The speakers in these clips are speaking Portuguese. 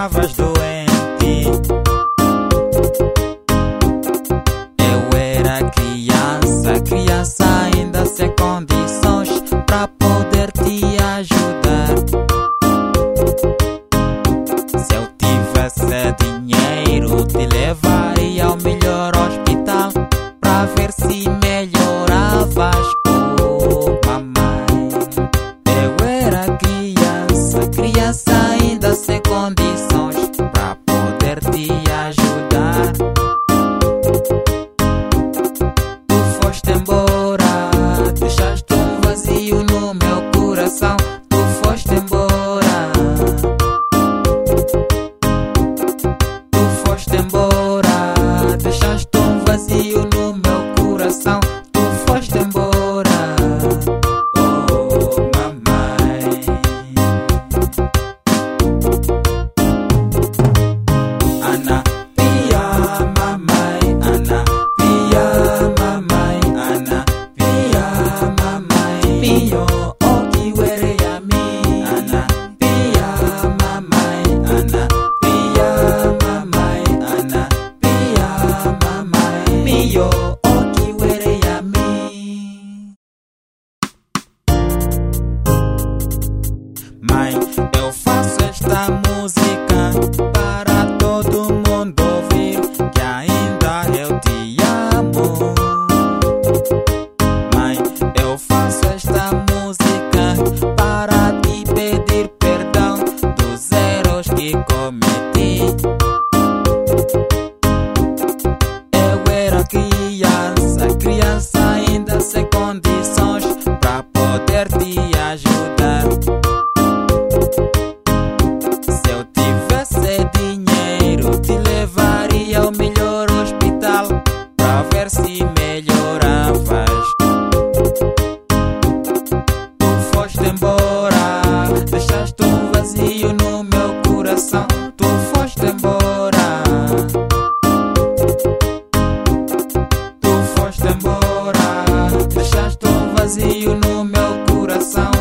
palavras do criança, criança ainda sem condições para poder te ajudar. Se eu tivesse dinheiro, te levaria ao melhor hospital para ver se melhoravas. Tu foste embora. no meu coração.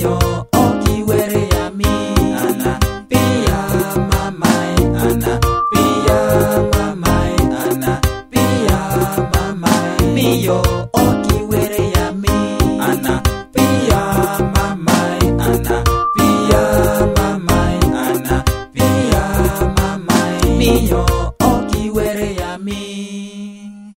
よ。